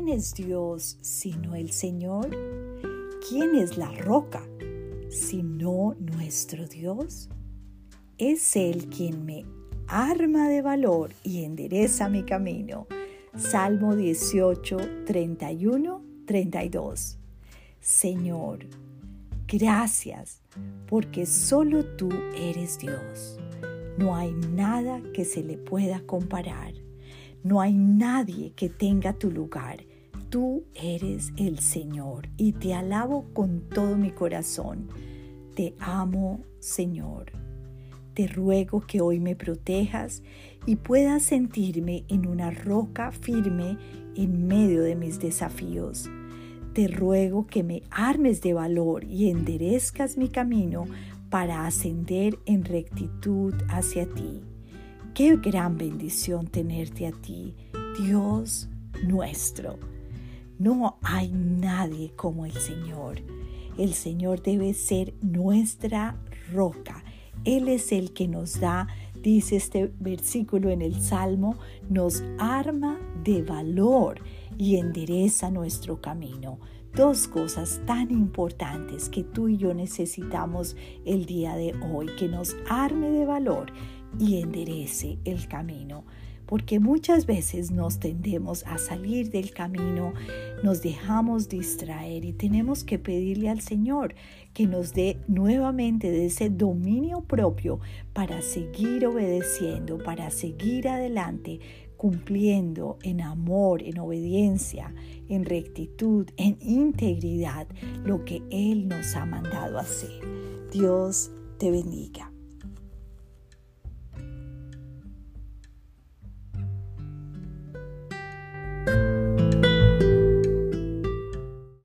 es Dios sino el Señor? ¿Quién es la roca sino nuestro Dios? Es Él quien me arma de valor y endereza mi camino. Salmo 18, 31, 32. Señor, gracias porque solo tú eres Dios. No hay nada que se le pueda comparar. No hay nadie que tenga tu lugar. Tú eres el Señor y te alabo con todo mi corazón. Te amo, Señor. Te ruego que hoy me protejas y pueda sentirme en una roca firme en medio de mis desafíos. Te ruego que me armes de valor y enderezcas mi camino para ascender en rectitud hacia ti. Qué gran bendición tenerte a ti, Dios nuestro. No hay nadie como el Señor. El Señor debe ser nuestra roca. Él es el que nos da, dice este versículo en el Salmo, nos arma de valor y endereza nuestro camino. Dos cosas tan importantes que tú y yo necesitamos el día de hoy, que nos arme de valor y enderece el camino. Porque muchas veces nos tendemos a salir del camino, nos dejamos distraer y tenemos que pedirle al Señor que nos dé nuevamente de ese dominio propio para seguir obedeciendo, para seguir adelante, cumpliendo en amor, en obediencia, en rectitud, en integridad lo que Él nos ha mandado hacer. Dios te bendiga.